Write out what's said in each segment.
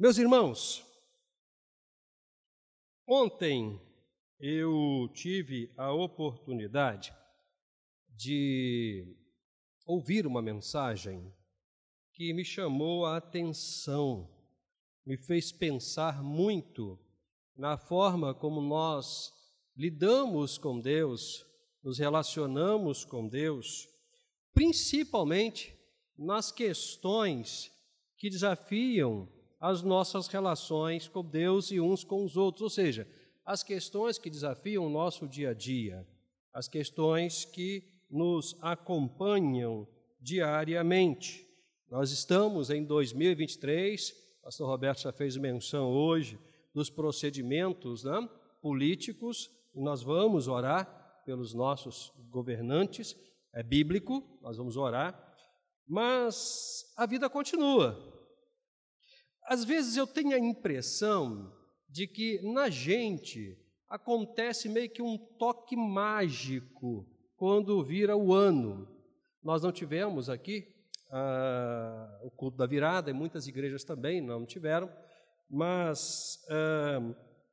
Meus irmãos, ontem eu tive a oportunidade de ouvir uma mensagem que me chamou a atenção, me fez pensar muito na forma como nós lidamos com Deus, nos relacionamos com Deus, principalmente nas questões que desafiam as nossas relações com Deus e uns com os outros, ou seja, as questões que desafiam o nosso dia a dia, as questões que nos acompanham diariamente. Nós estamos em 2023, o pastor Roberto já fez menção hoje dos procedimentos né, políticos, e nós vamos orar pelos nossos governantes, é bíblico, nós vamos orar, mas a vida continua. Às vezes eu tenho a impressão de que na gente acontece meio que um toque mágico quando vira o ano. Nós não tivemos aqui ah, o culto da virada, e muitas igrejas também não tiveram, mas ah,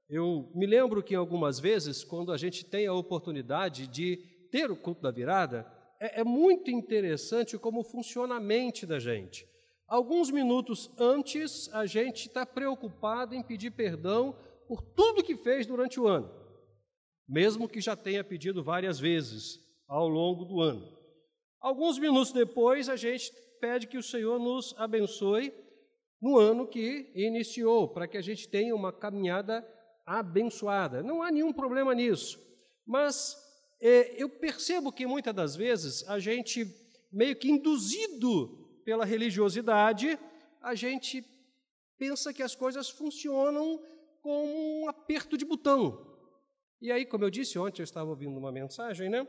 eu me lembro que algumas vezes, quando a gente tem a oportunidade de ter o culto da virada, é, é muito interessante como funciona a mente da gente. Alguns minutos antes, a gente está preocupado em pedir perdão por tudo que fez durante o ano, mesmo que já tenha pedido várias vezes ao longo do ano. Alguns minutos depois, a gente pede que o Senhor nos abençoe no ano que iniciou, para que a gente tenha uma caminhada abençoada. Não há nenhum problema nisso, mas é, eu percebo que muitas das vezes a gente, meio que induzido pela religiosidade, a gente pensa que as coisas funcionam com um aperto de botão. E aí, como eu disse ontem, eu estava ouvindo uma mensagem, né?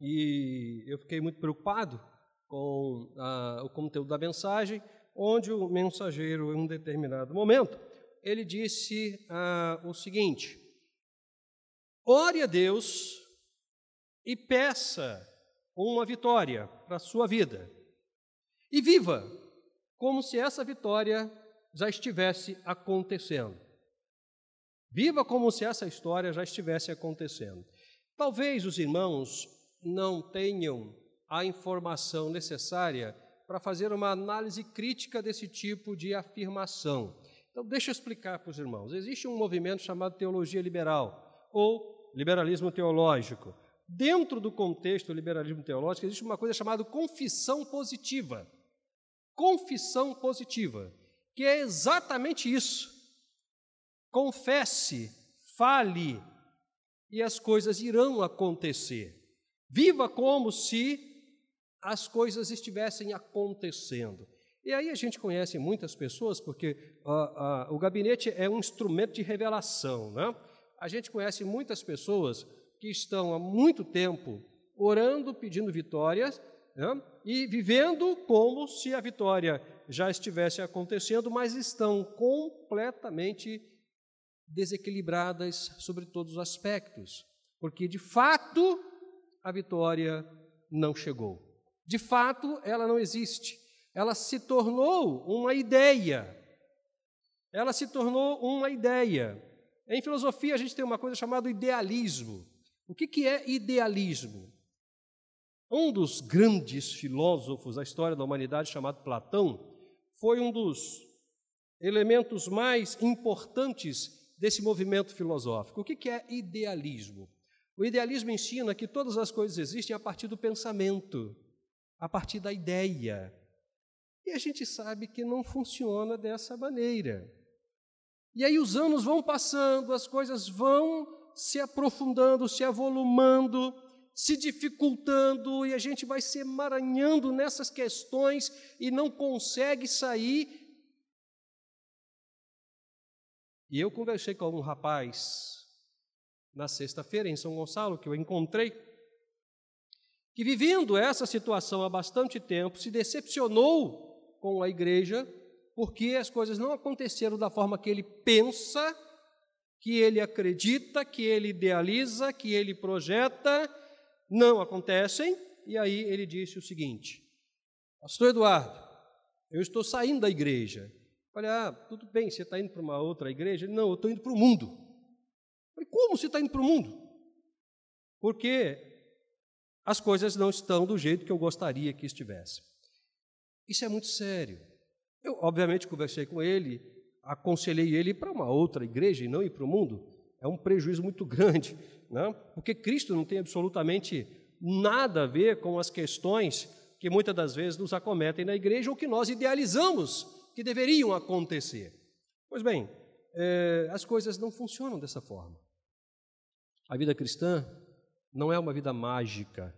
E eu fiquei muito preocupado com a, o conteúdo da mensagem, onde o mensageiro, em um determinado momento, ele disse ah, o seguinte: ore a Deus e peça uma vitória para a sua vida. E viva como se essa vitória já estivesse acontecendo. Viva como se essa história já estivesse acontecendo. Talvez os irmãos não tenham a informação necessária para fazer uma análise crítica desse tipo de afirmação. Então, deixa eu explicar para os irmãos. Existe um movimento chamado teologia liberal, ou liberalismo teológico. Dentro do contexto do liberalismo teológico, existe uma coisa chamada confissão positiva confissão positiva, que é exatamente isso. Confesse, fale, e as coisas irão acontecer. Viva como se as coisas estivessem acontecendo. E aí a gente conhece muitas pessoas, porque uh, uh, o gabinete é um instrumento de revelação. Né? A gente conhece muitas pessoas que estão há muito tempo orando, pedindo vitórias, né? E vivendo como se a vitória já estivesse acontecendo, mas estão completamente desequilibradas sobre todos os aspectos, porque de fato a vitória não chegou. De fato, ela não existe. Ela se tornou uma ideia. Ela se tornou uma ideia. Em filosofia, a gente tem uma coisa chamada idealismo. O que, é idealismo? Um dos grandes filósofos da história da humanidade, chamado Platão, foi um dos elementos mais importantes desse movimento filosófico. O que é idealismo? O idealismo ensina que todas as coisas existem a partir do pensamento, a partir da ideia. E a gente sabe que não funciona dessa maneira. E aí os anos vão passando, as coisas vão se aprofundando, se avolumando, se dificultando e a gente vai se emaranhando nessas questões e não consegue sair. E eu conversei com um rapaz na sexta-feira em São Gonçalo que eu encontrei, que vivendo essa situação há bastante tempo se decepcionou com a igreja porque as coisas não aconteceram da forma que ele pensa, que ele acredita, que ele idealiza, que ele projeta não acontecem, e aí ele disse o seguinte: Pastor Eduardo, eu estou saindo da igreja. Olha, ah, tudo bem, você está indo para uma outra igreja? Ele, não, eu estou indo para o mundo. Falei, como você está indo para o mundo? Porque as coisas não estão do jeito que eu gostaria que estivesse. Isso é muito sério. Eu, obviamente, conversei com ele, aconselhei ele para uma outra igreja e não ir para o mundo. É um prejuízo muito grande, né? porque Cristo não tem absolutamente nada a ver com as questões que muitas das vezes nos acometem na igreja ou que nós idealizamos que deveriam acontecer. Pois bem, é, as coisas não funcionam dessa forma. A vida cristã não é uma vida mágica.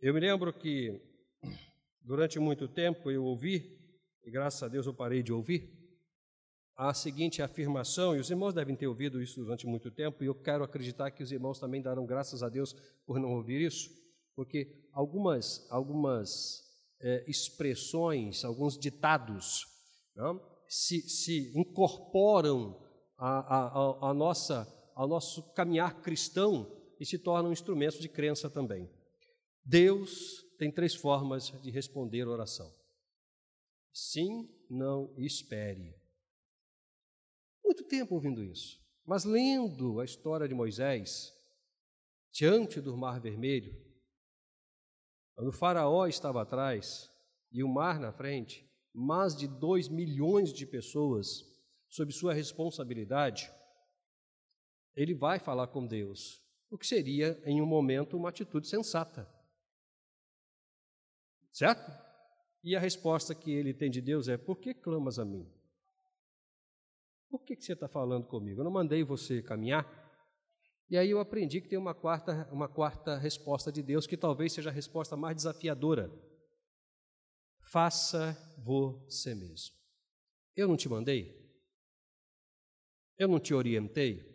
Eu me lembro que durante muito tempo eu ouvi, e graças a Deus eu parei de ouvir, a seguinte afirmação, e os irmãos devem ter ouvido isso durante muito tempo, e eu quero acreditar que os irmãos também darão graças a Deus por não ouvir isso, porque algumas, algumas é, expressões, alguns ditados não, se, se incorporam a, a, a, nossa, ao nosso caminhar cristão e se tornam instrumentos de crença também. Deus tem três formas de responder oração. Sim, não espere. Muito tempo ouvindo isso, mas lendo a história de Moisés, diante do Mar Vermelho, quando o Faraó estava atrás e o mar na frente, mais de dois milhões de pessoas sob sua responsabilidade, ele vai falar com Deus, o que seria, em um momento, uma atitude sensata. Certo? E a resposta que ele tem de Deus é: Por que clamas a mim? Por que, que você está falando comigo? Eu não mandei você caminhar? E aí eu aprendi que tem uma quarta, uma quarta resposta de Deus, que talvez seja a resposta mais desafiadora. Faça você mesmo. Eu não te mandei? Eu não te orientei?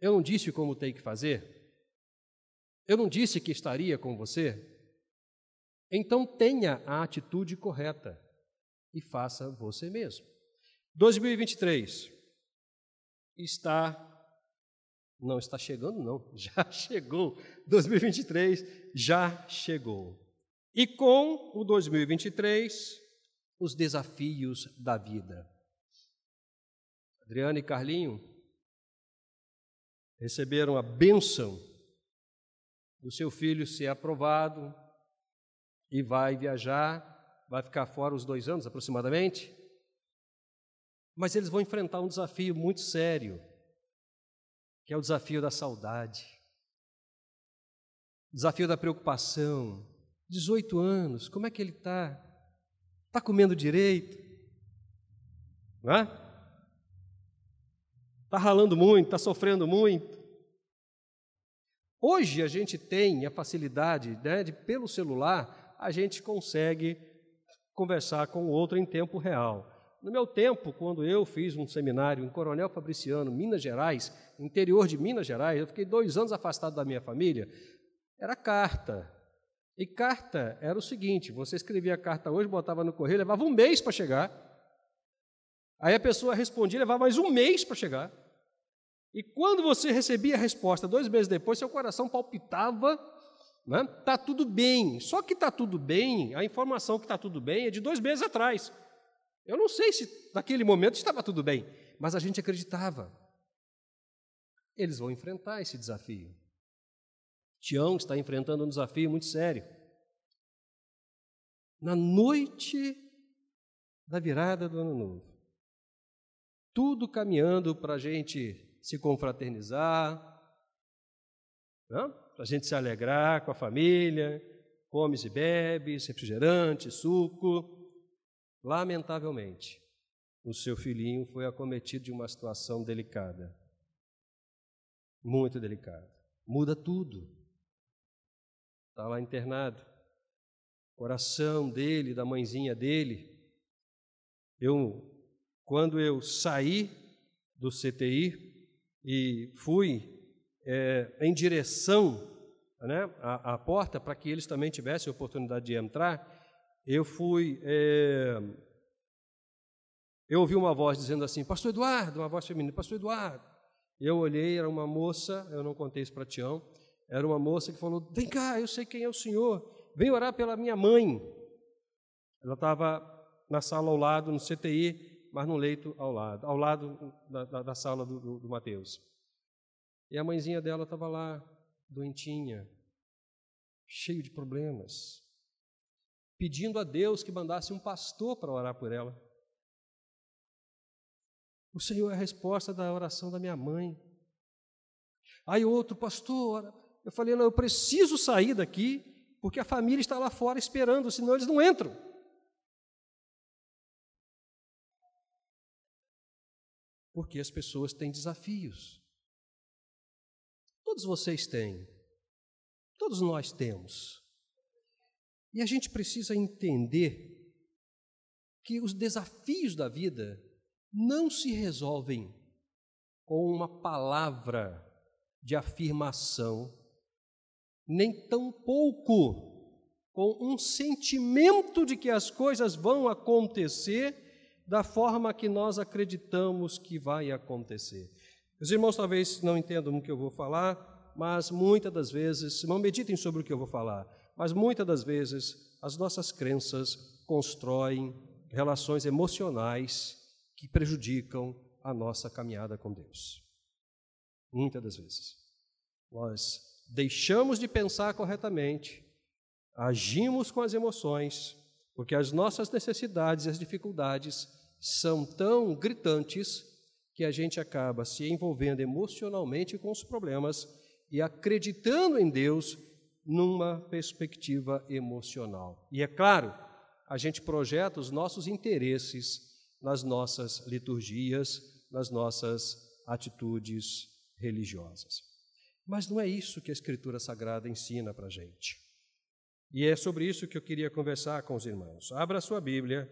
Eu não disse como tem que fazer? Eu não disse que estaria com você? Então tenha a atitude correta e faça você mesmo. 2023 está não está chegando não, já chegou. 2023 já chegou. E com o 2023 os desafios da vida. Adriana e Carlinho receberam a bênção do seu filho ser aprovado e vai viajar, vai ficar fora os dois anos aproximadamente. Mas eles vão enfrentar um desafio muito sério, que é o desafio da saudade, desafio da preocupação. 18 anos, como é que ele está? Está comendo direito? Não é? Está ralando muito, está sofrendo muito. Hoje a gente tem a facilidade né, de, pelo celular, a gente consegue conversar com o outro em tempo real. No meu tempo, quando eu fiz um seminário em Coronel Fabriciano, Minas Gerais, interior de Minas Gerais, eu fiquei dois anos afastado da minha família, era carta. E carta era o seguinte: você escrevia a carta hoje, botava no correio, levava um mês para chegar. Aí a pessoa respondia, levava mais um mês para chegar. E quando você recebia a resposta dois meses depois, seu coração palpitava, né? Tá tudo bem. Só que está tudo bem, a informação que está tudo bem é de dois meses atrás. Eu não sei se naquele momento estava tudo bem, mas a gente acreditava. Eles vão enfrentar esse desafio. Tião está enfrentando um desafio muito sério. Na noite da virada do ano novo, tudo caminhando para a gente se confraternizar, para a gente se alegrar com a família, comes e bebes, refrigerante, suco. Lamentavelmente, o seu filhinho foi acometido de uma situação delicada. Muito delicada. Muda tudo. Está lá internado. Coração dele, da mãezinha dele. Eu, quando eu saí do CTI e fui é, em direção né, à, à porta para que eles também tivessem oportunidade de entrar, eu fui. É, eu ouvi uma voz dizendo assim, Pastor Eduardo, uma voz feminina, Pastor Eduardo. Eu olhei, era uma moça, eu não contei isso para Tião, era uma moça que falou: Vem cá, eu sei quem é o senhor, vem orar pela minha mãe. Ela estava na sala ao lado, no CTI, mas no leito ao lado, ao lado da, da, da sala do, do, do Mateus. E a mãezinha dela estava lá, doentinha, cheio de problemas, pedindo a Deus que mandasse um pastor para orar por ela. O Senhor é a resposta da oração da minha mãe. Aí outro pastor, eu falei, não, eu preciso sair daqui, porque a família está lá fora esperando, senão eles não entram. Porque as pessoas têm desafios. Todos vocês têm. Todos nós temos. E a gente precisa entender que os desafios da vida não se resolvem com uma palavra de afirmação, nem tampouco com um sentimento de que as coisas vão acontecer da forma que nós acreditamos que vai acontecer. Os irmãos talvez não entendam o que eu vou falar, mas muitas das vezes, não meditem sobre o que eu vou falar, mas muitas das vezes as nossas crenças constroem relações emocionais que prejudicam a nossa caminhada com Deus. Muitas das vezes. Nós deixamos de pensar corretamente, agimos com as emoções, porque as nossas necessidades e as dificuldades são tão gritantes que a gente acaba se envolvendo emocionalmente com os problemas e acreditando em Deus numa perspectiva emocional. E é claro, a gente projeta os nossos interesses nas nossas liturgias, nas nossas atitudes religiosas. Mas não é isso que a Escritura Sagrada ensina para a gente. E é sobre isso que eu queria conversar com os irmãos. Abra sua Bíblia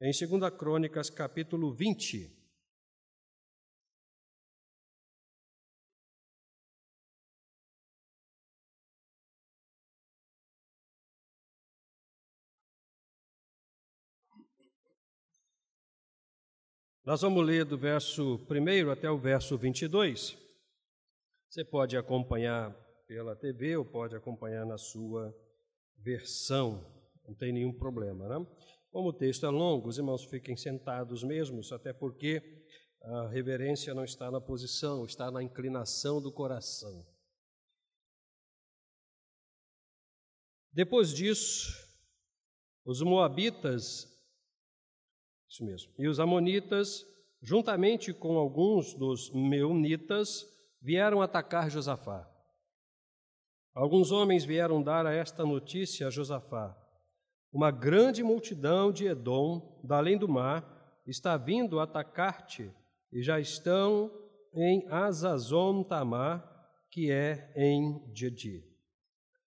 em 2 Crônicas, capítulo 20. Nós vamos ler do verso 1 até o verso 22. Você pode acompanhar pela TV ou pode acompanhar na sua versão, não tem nenhum problema, né? Como o texto é longo, os irmãos fiquem sentados mesmos, até porque a reverência não está na posição, está na inclinação do coração. Depois disso, os moabitas isso mesmo. E os amonitas, juntamente com alguns dos meunitas, vieram atacar Josafá. Alguns homens vieram dar a esta notícia a Josafá. Uma grande multidão de Edom, da além do mar, está vindo atacar-te e já estão em Azazon Tamar, que é em Didi.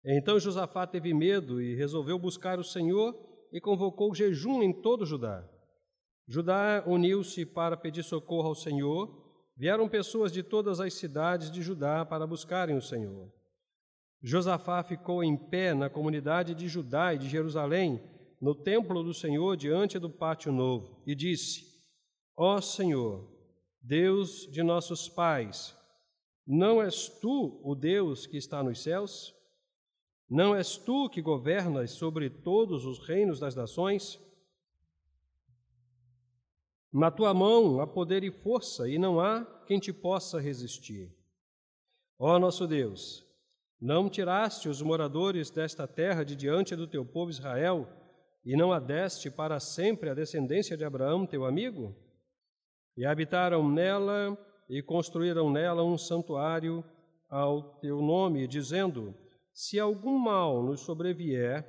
Então Josafá teve medo e resolveu buscar o Senhor e convocou jejum em todo Judá. Judá uniu-se para pedir socorro ao Senhor. Vieram pessoas de todas as cidades de Judá para buscarem o Senhor. Josafá ficou em pé na comunidade de Judá e de Jerusalém, no templo do Senhor, diante do pátio novo, e disse: Ó Senhor, Deus de nossos pais, não és tu o Deus que está nos céus? Não és tu que governas sobre todos os reinos das nações? Na tua mão há poder e força, e não há quem te possa resistir. Ó nosso Deus, não tiraste os moradores desta terra de diante do teu povo Israel, e não a deste para sempre a descendência de Abraão, teu amigo? E habitaram nela e construíram nela um santuário ao teu nome, dizendo: Se algum mal nos sobrevier,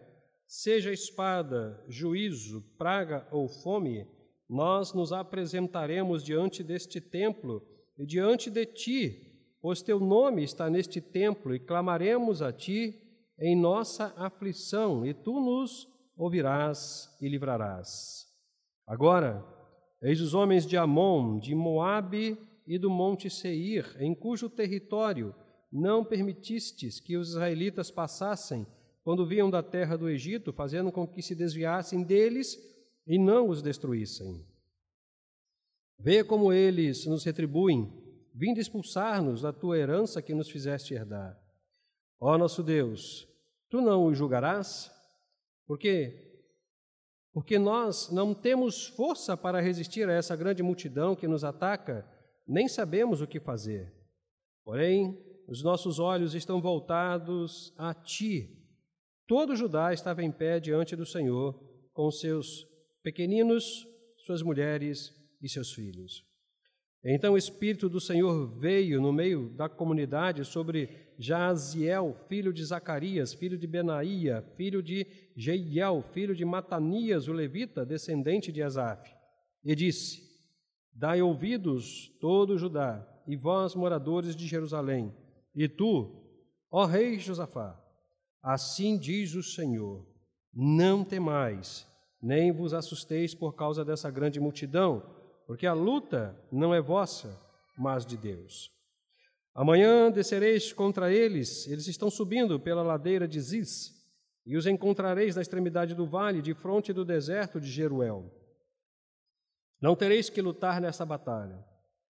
seja espada, juízo, praga ou fome, nós nos apresentaremos diante deste templo e diante de ti, pois teu nome está neste templo, e clamaremos a ti em nossa aflição, e tu nos ouvirás e livrarás. Agora, eis os homens de Amon, de Moabe e do monte Seir, em cujo território não permitistes que os israelitas passassem quando vinham da terra do Egito, fazendo com que se desviassem deles e não os destruíssem. Vê como eles nos retribuem, vindo expulsar-nos da tua herança que nos fizeste herdar. Ó nosso Deus, tu não os julgarás? Porque porque nós não temos força para resistir a essa grande multidão que nos ataca, nem sabemos o que fazer. Porém, os nossos olhos estão voltados a ti. Todo Judá estava em pé diante do Senhor, com seus pequeninos, suas mulheres e seus filhos. Então o Espírito do Senhor veio no meio da comunidade sobre Jaziel, filho de Zacarias, filho de Benaía, filho de Jeiel, filho de Matanias, o levita, descendente de Asaf, e disse: Dai ouvidos, todo Judá, e vós, moradores de Jerusalém, e tu, ó rei Josafá, assim diz o Senhor: Não temais, nem vos assusteis por causa dessa grande multidão, porque a luta não é vossa, mas de Deus. Amanhã descereis contra eles, eles estão subindo pela ladeira de Ziz, e os encontrareis na extremidade do vale, de fronte do deserto de Jeruel. Não tereis que lutar nessa batalha.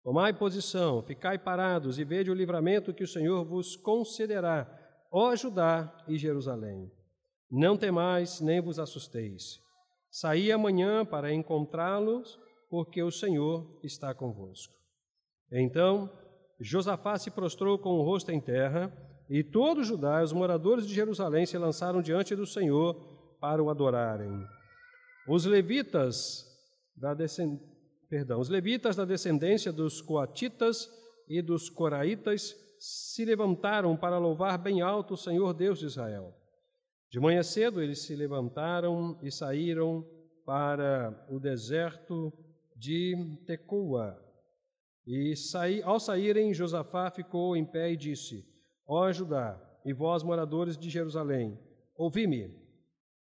Tomai posição, ficai parados e vede o livramento que o Senhor vos concederá, ó Judá e Jerusalém. Não temais, nem vos assusteis. Saí amanhã para encontrá-los porque o Senhor está convosco. Então Josafá se prostrou com o rosto em terra, e todos os Judá, os moradores de Jerusalém, se lançaram diante do Senhor para o adorarem. Os levitas da descend... Perdão, os levitas da descendência dos coatitas e dos coraitas se levantaram para louvar bem alto o Senhor Deus de Israel. De manhã cedo eles se levantaram e saíram para o deserto de Tecoa. E saí, ao saírem, Josafá ficou em pé e disse: Ó Judá, e vós, moradores de Jerusalém, ouvi-me.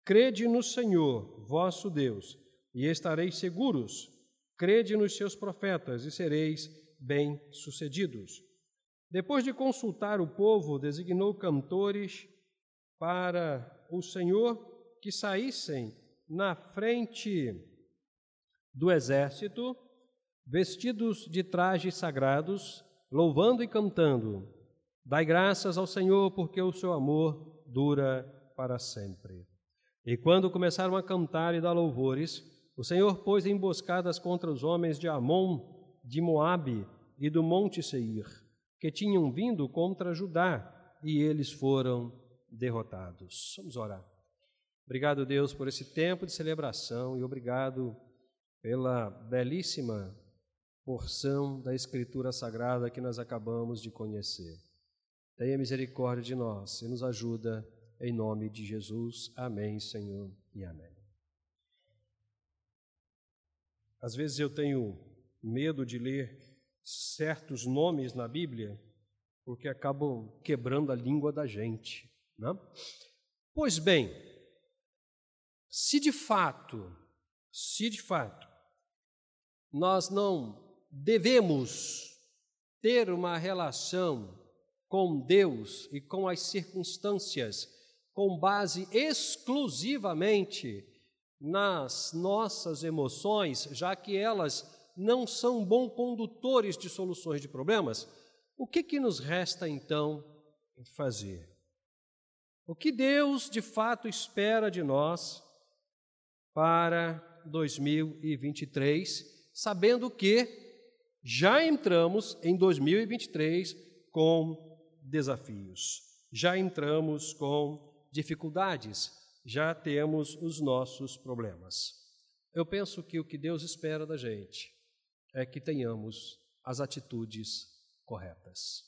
Crede no Senhor, vosso Deus, e estareis seguros. Crede nos seus profetas e sereis bem-sucedidos. Depois de consultar o povo, designou cantores para o Senhor que saíssem na frente do exército, vestidos de trajes sagrados, louvando e cantando: Dai graças ao Senhor, porque o seu amor dura para sempre. E quando começaram a cantar e dar louvores, o Senhor pôs emboscadas contra os homens de Amon, de Moabe e do monte Seir, que tinham vindo contra Judá, e eles foram derrotados. Vamos orar. Obrigado, Deus, por esse tempo de celebração e obrigado pela belíssima porção da Escritura Sagrada que nós acabamos de conhecer. Tenha misericórdia de nós e nos ajuda em nome de Jesus. Amém, Senhor, e amém. Às vezes eu tenho medo de ler certos nomes na Bíblia, porque acabam quebrando a língua da gente. Né? Pois bem, se de fato, se de fato nós não devemos ter uma relação com Deus e com as circunstâncias com base exclusivamente nas nossas emoções, já que elas não são bons condutores de soluções de problemas, o que, que nos resta então fazer? O que Deus de fato espera de nós para 2023? sabendo que já entramos em 2023 com desafios, já entramos com dificuldades, já temos os nossos problemas. Eu penso que o que Deus espera da gente é que tenhamos as atitudes corretas.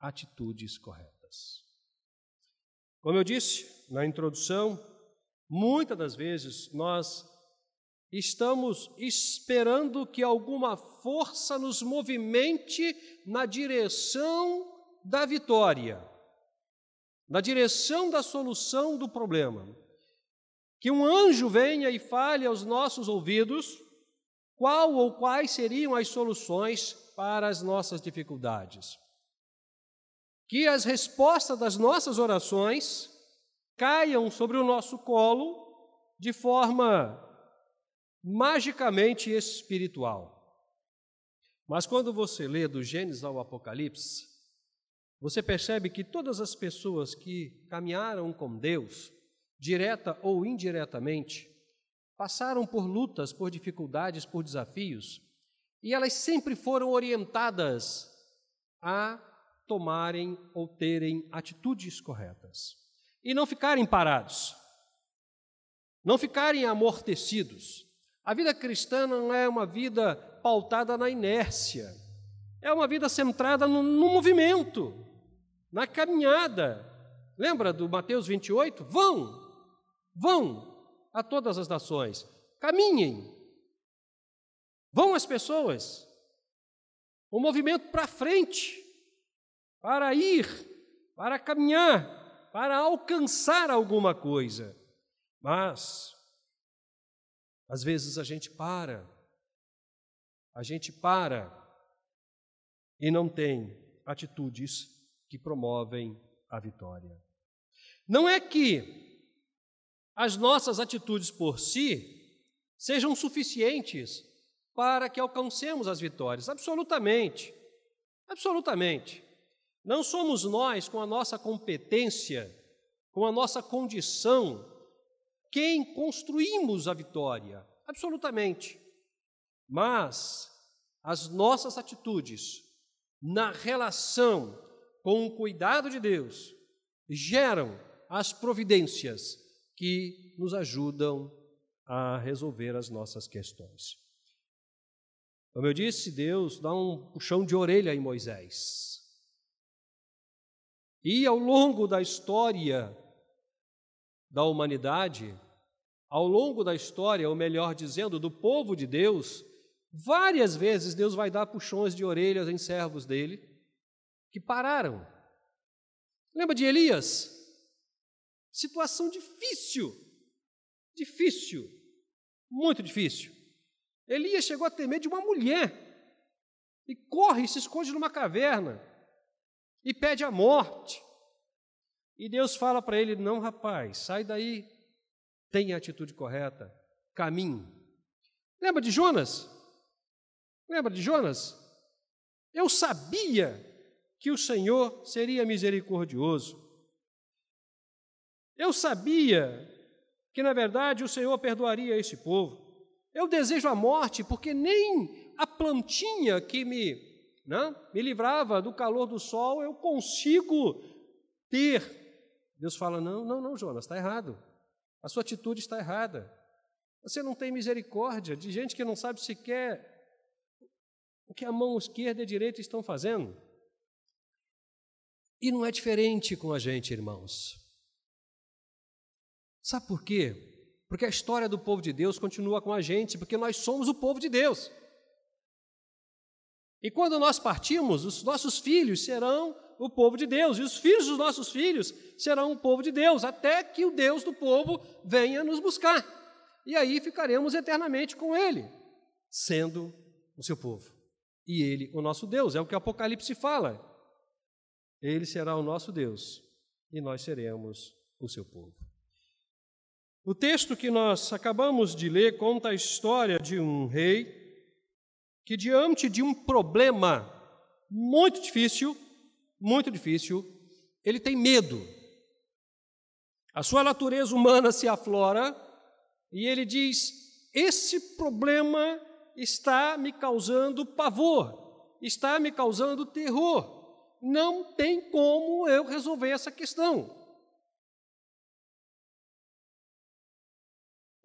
Atitudes corretas. Como eu disse na introdução, muitas das vezes nós Estamos esperando que alguma força nos movimente na direção da vitória, na direção da solução do problema. Que um anjo venha e fale aos nossos ouvidos qual ou quais seriam as soluções para as nossas dificuldades. Que as respostas das nossas orações caiam sobre o nosso colo de forma magicamente espiritual. Mas quando você lê do Gênesis ao Apocalipse, você percebe que todas as pessoas que caminharam com Deus, direta ou indiretamente, passaram por lutas, por dificuldades, por desafios, e elas sempre foram orientadas a tomarem ou terem atitudes corretas. E não ficarem parados, não ficarem amortecidos. A vida cristã não é uma vida pautada na inércia, é uma vida centrada no, no movimento, na caminhada. Lembra do Mateus 28? Vão, vão a todas as nações, caminhem, vão as pessoas, o movimento para frente, para ir, para caminhar, para alcançar alguma coisa. Mas, às vezes a gente para, a gente para e não tem atitudes que promovem a vitória. Não é que as nossas atitudes por si sejam suficientes para que alcancemos as vitórias, absolutamente. Absolutamente. Não somos nós, com a nossa competência, com a nossa condição, quem construímos a vitória, absolutamente. Mas as nossas atitudes na relação com o cuidado de Deus geram as providências que nos ajudam a resolver as nossas questões. Como eu disse, Deus dá um puxão de orelha em Moisés. E ao longo da história da humanidade, ao longo da história, ou melhor dizendo, do povo de Deus, várias vezes Deus vai dar puxões de orelhas em servos dele que pararam. Lembra de Elias? Situação difícil, difícil, muito difícil. Elias chegou a ter medo de uma mulher e corre e se esconde numa caverna e pede a morte. E Deus fala para ele: Não, rapaz, sai daí, tenha a atitude correta, caminhe. Lembra de Jonas? Lembra de Jonas? Eu sabia que o Senhor seria misericordioso. Eu sabia que, na verdade, o Senhor perdoaria esse povo. Eu desejo a morte porque nem a plantinha que me, né, me livrava do calor do sol eu consigo ter. Deus fala: não, não, não, Jonas, está errado. A sua atitude está errada. Você não tem misericórdia de gente que não sabe sequer o que a mão esquerda e a direita estão fazendo. E não é diferente com a gente, irmãos. Sabe por quê? Porque a história do povo de Deus continua com a gente, porque nós somos o povo de Deus. E quando nós partimos, os nossos filhos serão o povo de Deus, e os filhos dos nossos filhos serão o povo de Deus, até que o Deus do povo venha nos buscar. E aí ficaremos eternamente com Ele, sendo o seu povo. E Ele, o nosso Deus, é o que o Apocalipse fala. Ele será o nosso Deus, e nós seremos o seu povo. O texto que nós acabamos de ler conta a história de um rei que, diante de um problema muito difícil, muito difícil, ele tem medo. A sua natureza humana se aflora e ele diz: Esse problema está me causando pavor, está me causando terror. Não tem como eu resolver essa questão.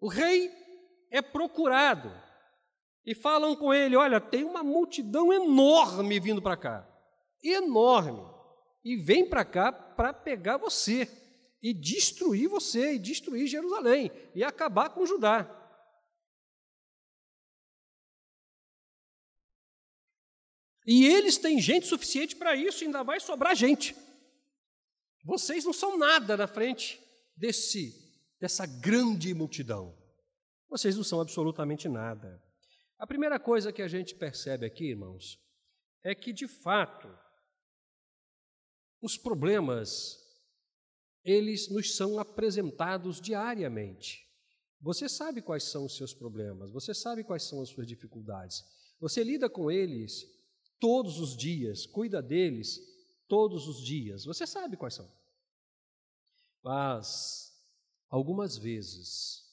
O rei é procurado e falam com ele: Olha, tem uma multidão enorme vindo para cá, enorme, e vem para cá para pegar você e destruir você, e destruir Jerusalém, e acabar com Judá. E eles têm gente suficiente para isso, ainda vai sobrar gente. Vocês não são nada na frente desse dessa grande multidão. Vocês não são absolutamente nada. A primeira coisa que a gente percebe aqui, irmãos, é que de fato os problemas eles nos são apresentados diariamente. Você sabe quais são os seus problemas, você sabe quais são as suas dificuldades. Você lida com eles todos os dias, cuida deles todos os dias. Você sabe quais são. Mas Algumas vezes,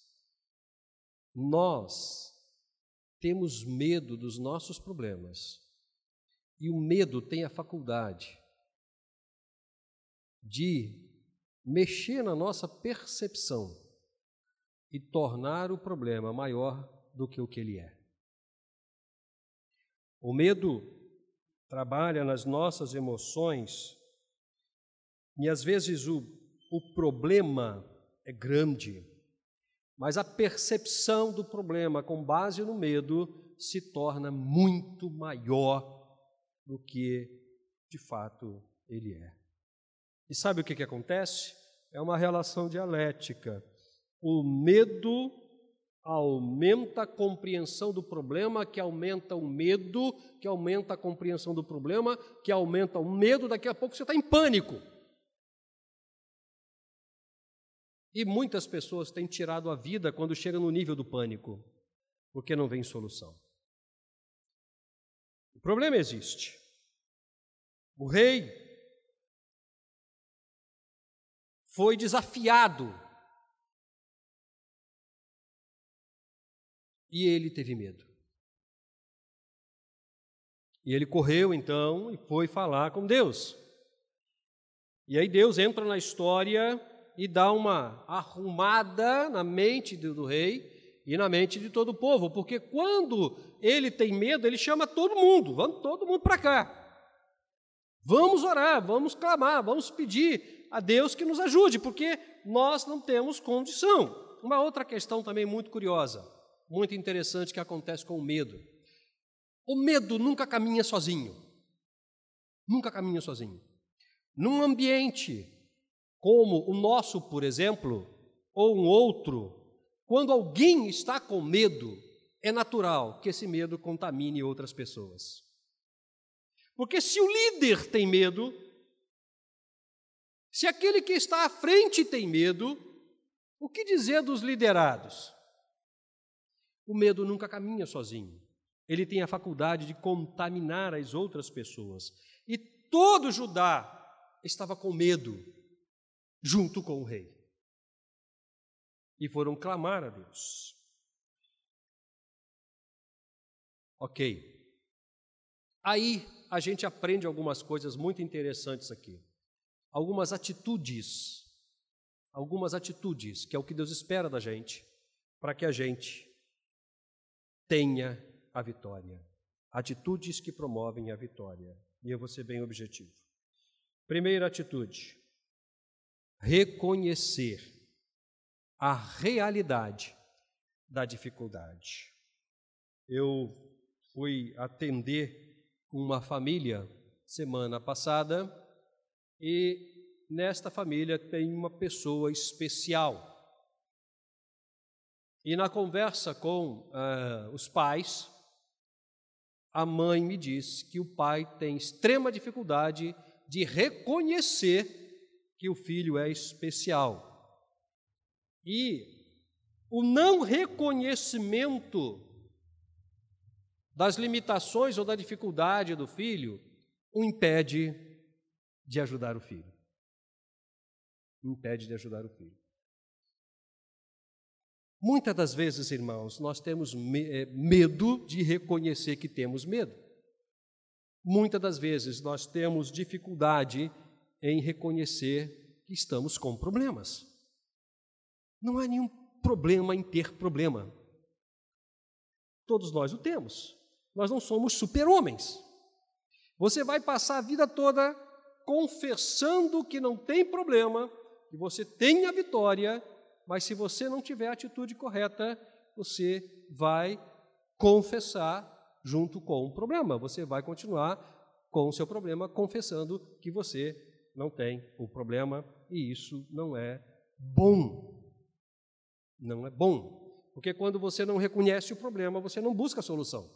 nós temos medo dos nossos problemas. E o medo tem a faculdade de mexer na nossa percepção e tornar o problema maior do que o que ele é. O medo trabalha nas nossas emoções e às vezes o, o problema é grande, mas a percepção do problema com base no medo se torna muito maior do que de fato ele é. E sabe o que, que acontece? É uma relação dialética. O medo aumenta a compreensão do problema, que aumenta o medo, que aumenta a compreensão do problema, que aumenta o medo, daqui a pouco você está em pânico. E muitas pessoas têm tirado a vida quando chegam no nível do pânico, porque não vem solução. O problema existe. O rei foi desafiado. E ele teve medo. E ele correu então e foi falar com Deus. E aí Deus entra na história e dá uma arrumada na mente do rei e na mente de todo o povo, porque quando ele tem medo, ele chama todo mundo, vamos todo mundo para cá. Vamos orar, vamos clamar, vamos pedir a Deus que nos ajude, porque nós não temos condição. Uma outra questão também muito curiosa, muito interessante que acontece com o medo. O medo nunca caminha sozinho. Nunca caminha sozinho. Num ambiente como o nosso, por exemplo, ou um outro, quando alguém está com medo, é natural que esse medo contamine outras pessoas. Porque se o líder tem medo, se aquele que está à frente tem medo, o que dizer dos liderados? O medo nunca caminha sozinho. Ele tem a faculdade de contaminar as outras pessoas. E todo Judá estava com medo, junto com o rei. E foram clamar a Deus. Ok. Aí a gente aprende algumas coisas muito interessantes aqui algumas atitudes, algumas atitudes, que é o que Deus espera da gente, para que a gente tenha a vitória. Atitudes que promovem a vitória. E eu vou ser bem objetivo. Primeira atitude: reconhecer a realidade da dificuldade. Eu fui atender uma família semana passada e nesta família tem uma pessoa especial. E na conversa com uh, os pais, a mãe me disse que o pai tem extrema dificuldade de reconhecer que o filho é especial. E o não reconhecimento das limitações ou da dificuldade do filho o impede de ajudar o filho. Impede de ajudar o filho. Muitas das vezes, irmãos, nós temos eh, medo de reconhecer que temos medo. Muitas das vezes nós temos dificuldade em reconhecer que estamos com problemas. Não há nenhum problema em ter problema. Todos nós o temos. Nós não somos super-homens. Você vai passar a vida toda confessando que não tem problema, que você tem a vitória, mas se você não tiver a atitude correta, você vai confessar junto com o problema. Você vai continuar com o seu problema, confessando que você não tem o problema, e isso não é bom. Não é bom. Porque quando você não reconhece o problema, você não busca a solução.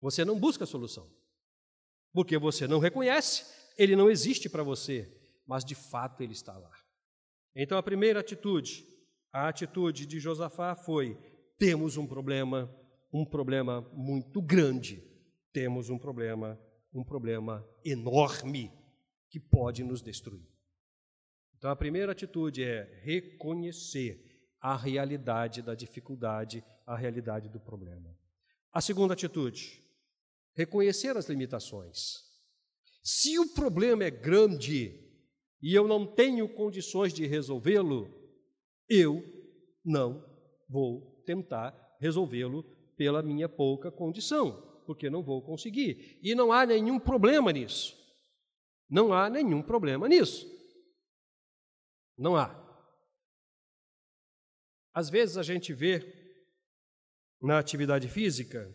Você não busca a solução. Porque você não reconhece, ele não existe para você, mas de fato ele está lá. Então a primeira atitude, a atitude de Josafá foi: temos um problema, um problema muito grande, temos um problema, um problema enorme que pode nos destruir. Então a primeira atitude é reconhecer à realidade da dificuldade, à realidade do problema. A segunda atitude, reconhecer as limitações. Se o problema é grande e eu não tenho condições de resolvê-lo, eu não vou tentar resolvê-lo pela minha pouca condição, porque não vou conseguir. E não há nenhum problema nisso. Não há nenhum problema nisso. Não há. Às vezes a gente vê na atividade física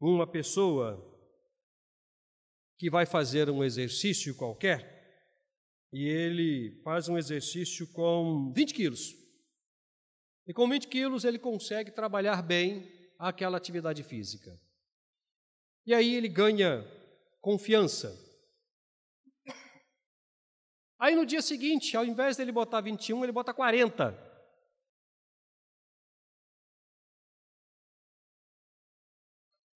uma pessoa que vai fazer um exercício qualquer e ele faz um exercício com 20 quilos. E com 20 quilos ele consegue trabalhar bem aquela atividade física. E aí ele ganha confiança. Aí no dia seguinte, ao invés dele botar 21, ele bota 40.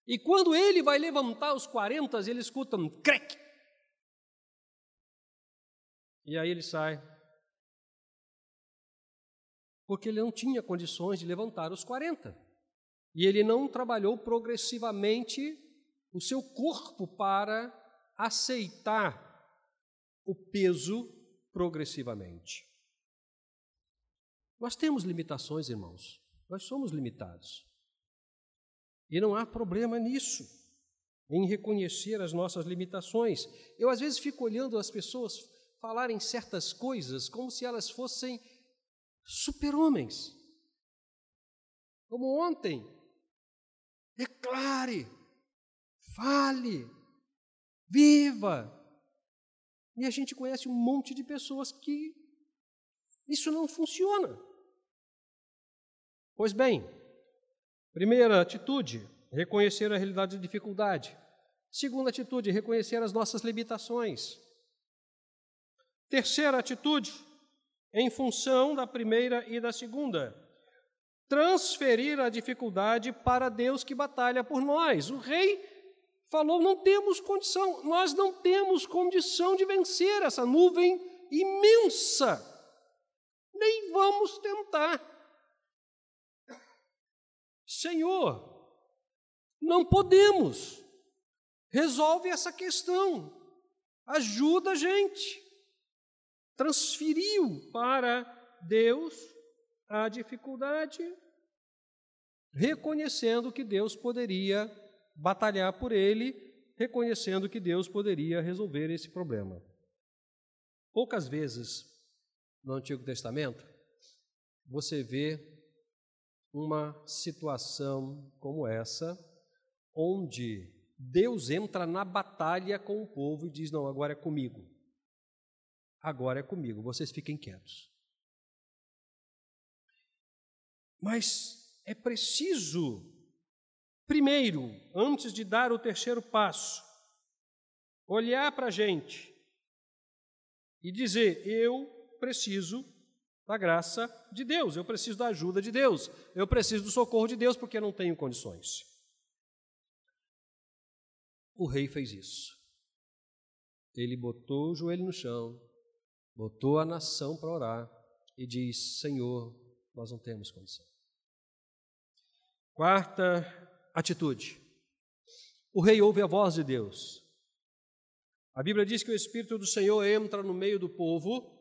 E quando ele vai levantar os 40, ele escuta um crack. E aí ele sai. Porque ele não tinha condições de levantar os 40. E ele não trabalhou progressivamente o seu corpo para aceitar o peso progressivamente. Nós temos limitações, irmãos. Nós somos limitados. E não há problema nisso, em reconhecer as nossas limitações. Eu, às vezes, fico olhando as pessoas falarem certas coisas como se elas fossem super-homens. Como ontem, declare, fale, viva. E a gente conhece um monte de pessoas que isso não funciona. Pois bem, Primeira atitude, reconhecer a realidade da dificuldade. Segunda atitude, reconhecer as nossas limitações. Terceira atitude, em função da primeira e da segunda, transferir a dificuldade para Deus que batalha por nós. O rei falou: não temos condição, nós não temos condição de vencer essa nuvem imensa, nem vamos tentar. Senhor, não podemos. Resolve essa questão. Ajuda a gente. Transferiu para Deus a dificuldade, reconhecendo que Deus poderia batalhar por ele, reconhecendo que Deus poderia resolver esse problema. Poucas vezes no Antigo Testamento você vê uma situação como essa, onde Deus entra na batalha com o povo e diz: Não, agora é comigo. Agora é comigo, vocês fiquem quietos. Mas é preciso, primeiro, antes de dar o terceiro passo, olhar para a gente e dizer: Eu preciso da graça de Deus, eu preciso da ajuda de Deus, eu preciso do socorro de Deus porque não tenho condições. O rei fez isso. Ele botou o joelho no chão, botou a nação para orar e diz: Senhor, nós não temos condição. Quarta atitude. O rei ouve a voz de Deus. A Bíblia diz que o Espírito do Senhor entra no meio do povo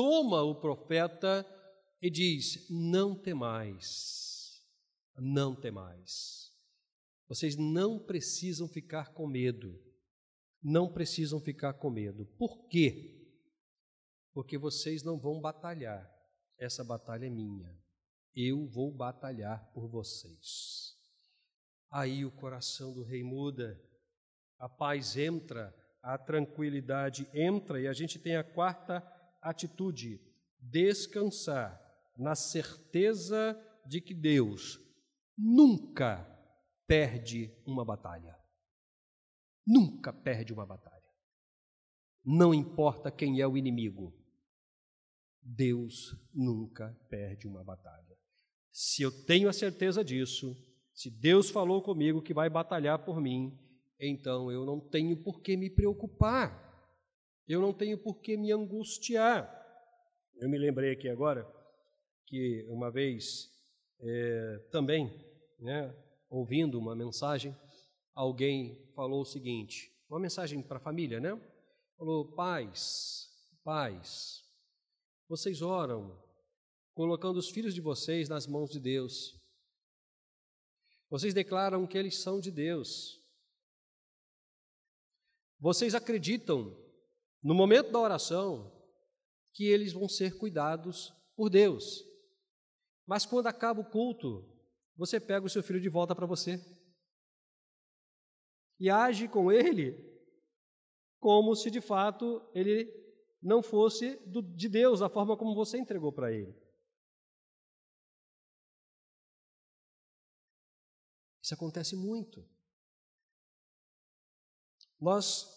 toma o profeta e diz: Não temais, não temais. Vocês não precisam ficar com medo. Não precisam ficar com medo. Por quê? Porque vocês não vão batalhar. Essa batalha é minha. Eu vou batalhar por vocês. Aí o coração do rei muda, a paz entra, a tranquilidade entra, e a gente tem a quarta atitude, descansar na certeza de que Deus nunca perde uma batalha. Nunca perde uma batalha. Não importa quem é o inimigo, Deus nunca perde uma batalha. Se eu tenho a certeza disso, se Deus falou comigo que vai batalhar por mim, então eu não tenho por que me preocupar eu não tenho por que me angustiar. Eu me lembrei aqui agora que uma vez é, também, né, ouvindo uma mensagem, alguém falou o seguinte, uma mensagem para a família, né? Falou, pais, pais, vocês oram colocando os filhos de vocês nas mãos de Deus. Vocês declaram que eles são de Deus. Vocês acreditam, no momento da oração, que eles vão ser cuidados por Deus. Mas quando acaba o culto, você pega o seu filho de volta para você e age com ele como se de fato ele não fosse de Deus, da forma como você entregou para ele. Isso acontece muito. Nós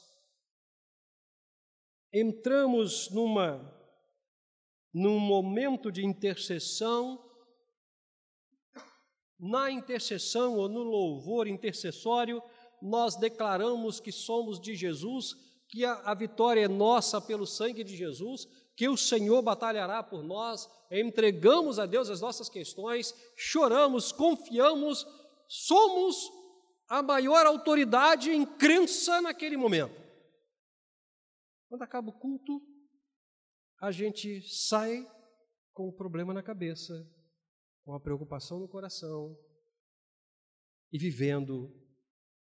entramos numa num momento de intercessão, na intercessão ou no louvor intercessório, nós declaramos que somos de Jesus, que a, a vitória é nossa pelo sangue de Jesus, que o Senhor batalhará por nós, entregamos a Deus as nossas questões, choramos, confiamos, somos a maior autoridade em crença naquele momento. Quando acaba o culto, a gente sai com o um problema na cabeça, com a preocupação no coração e vivendo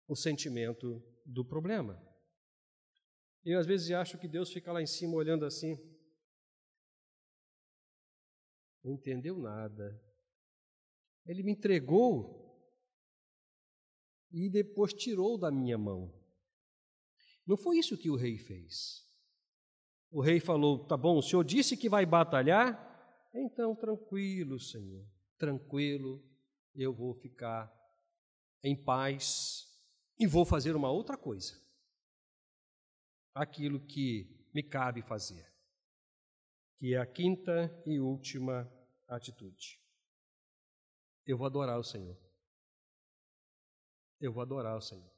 o sentimento do problema. Eu às vezes acho que Deus fica lá em cima olhando assim, não entendeu nada. Ele me entregou e depois tirou da minha mão. Não foi isso que o rei fez. O rei falou: Tá bom, o senhor disse que vai batalhar? Então, tranquilo, senhor, tranquilo, eu vou ficar em paz e vou fazer uma outra coisa. Aquilo que me cabe fazer, que é a quinta e última atitude. Eu vou adorar o Senhor. Eu vou adorar o Senhor.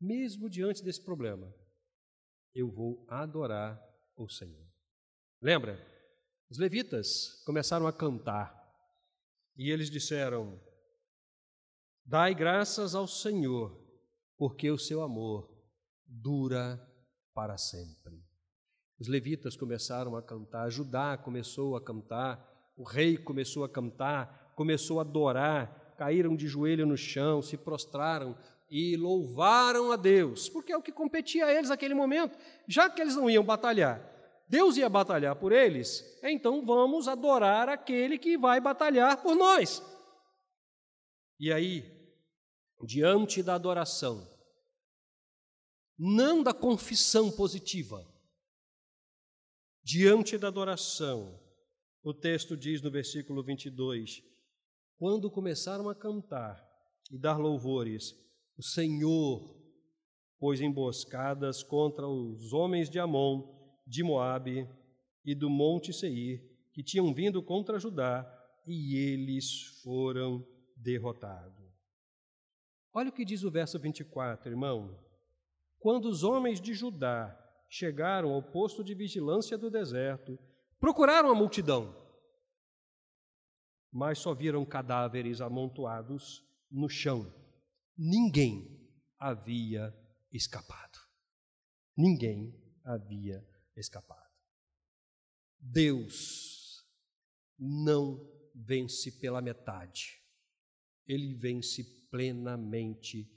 Mesmo diante desse problema, eu vou adorar o Senhor. Lembra? Os levitas começaram a cantar e eles disseram: Dai graças ao Senhor, porque o seu amor dura para sempre. Os levitas começaram a cantar, Judá começou a cantar, o rei começou a cantar, começou a adorar, caíram de joelho no chão, se prostraram e louvaram a Deus, porque é o que competia a eles naquele momento. Já que eles não iam batalhar, Deus ia batalhar por eles, então vamos adorar aquele que vai batalhar por nós. E aí, diante da adoração, não da confissão positiva, diante da adoração, o texto diz no versículo 22: quando começaram a cantar e dar louvores, o Senhor pôs emboscadas contra os homens de Amon, de Moabe e do monte Seir, que tinham vindo contra Judá, e eles foram derrotados. Olha o que diz o verso 24, irmão. Quando os homens de Judá chegaram ao posto de vigilância do deserto, procuraram a multidão, mas só viram cadáveres amontoados no chão ninguém havia escapado. Ninguém havia escapado. Deus não vence pela metade, ele vence plenamente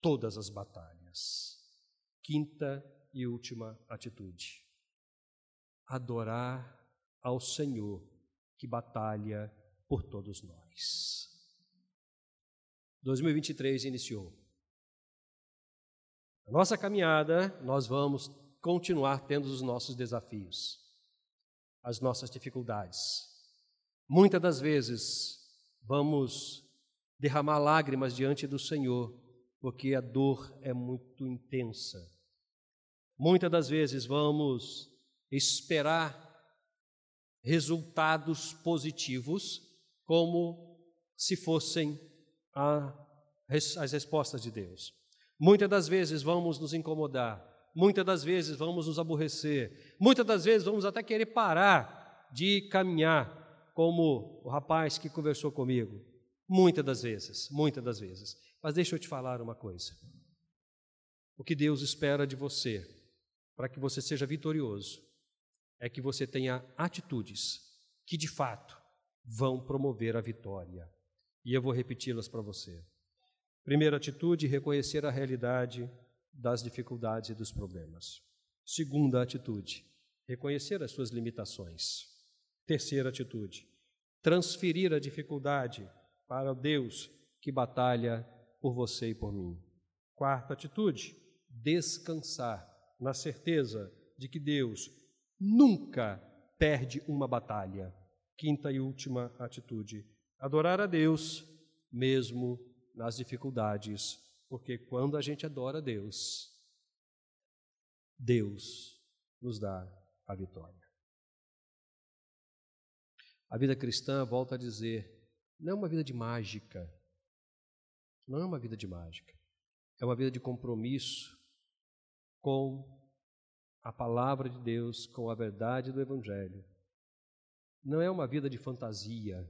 todas as batalhas. Quinta e última atitude: adorar ao Senhor que batalha por todos nós. 2023 iniciou. A nossa caminhada, nós vamos continuar tendo os nossos desafios, as nossas dificuldades. Muitas das vezes vamos derramar lágrimas diante do Senhor, porque a dor é muito intensa. Muitas das vezes vamos esperar resultados positivos como se fossem as respostas de Deus. Muitas das vezes vamos nos incomodar muitas das vezes vamos nos aborrecer, muitas das vezes vamos até querer parar de caminhar, como o rapaz que conversou comigo. Muitas das vezes, muitas das vezes. Mas deixa eu te falar uma coisa. O que Deus espera de você, para que você seja vitorioso, é que você tenha atitudes que de fato vão promover a vitória. E eu vou repeti-las para você. Primeira atitude, reconhecer a realidade das dificuldades e dos problemas. Segunda atitude, reconhecer as suas limitações. Terceira atitude, transferir a dificuldade para Deus que batalha por você e por mim. Quarta atitude, descansar na certeza de que Deus nunca perde uma batalha. Quinta e última atitude, adorar a Deus mesmo nas dificuldades, porque quando a gente adora a Deus, Deus nos dá a vitória. A vida cristã, volta a dizer, não é uma vida de mágica. Não é uma vida de mágica. É uma vida de compromisso com a palavra de Deus, com a verdade do Evangelho. Não é uma vida de fantasia,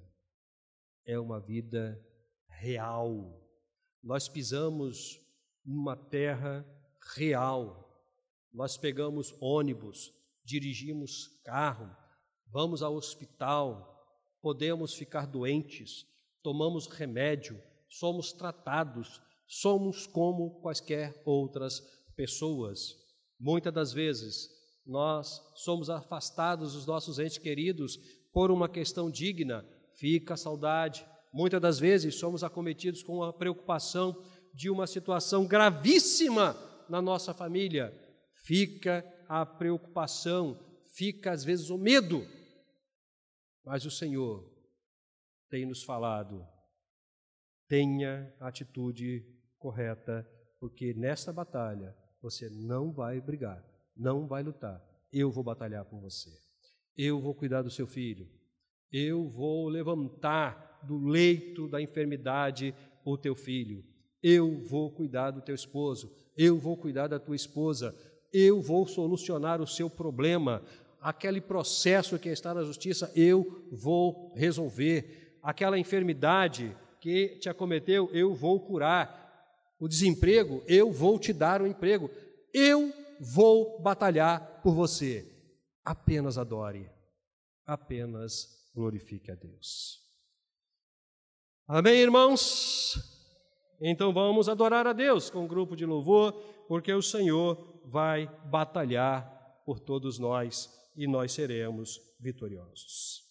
é uma vida real. Nós pisamos numa terra real. Nós pegamos ônibus, dirigimos carro, vamos ao hospital, podemos ficar doentes, tomamos remédio, somos tratados, somos como quaisquer outras pessoas. Muitas das vezes nós somos afastados dos nossos entes queridos por uma questão digna, fica a saudade, Muitas das vezes somos acometidos com a preocupação de uma situação gravíssima na nossa família. Fica a preocupação, fica às vezes o medo. Mas o Senhor tem nos falado: tenha a atitude correta, porque nesta batalha você não vai brigar, não vai lutar. Eu vou batalhar por você. Eu vou cuidar do seu filho. Eu vou levantar do leito da enfermidade o teu filho. Eu vou cuidar do teu esposo. Eu vou cuidar da tua esposa. Eu vou solucionar o seu problema. Aquele processo que está na justiça, eu vou resolver. Aquela enfermidade que te acometeu, eu vou curar. O desemprego, eu vou te dar o um emprego. Eu vou batalhar por você. Apenas adore. Apenas glorifique a Deus. Amém, irmãos? Então vamos adorar a Deus com um grupo de louvor, porque o Senhor vai batalhar por todos nós e nós seremos vitoriosos.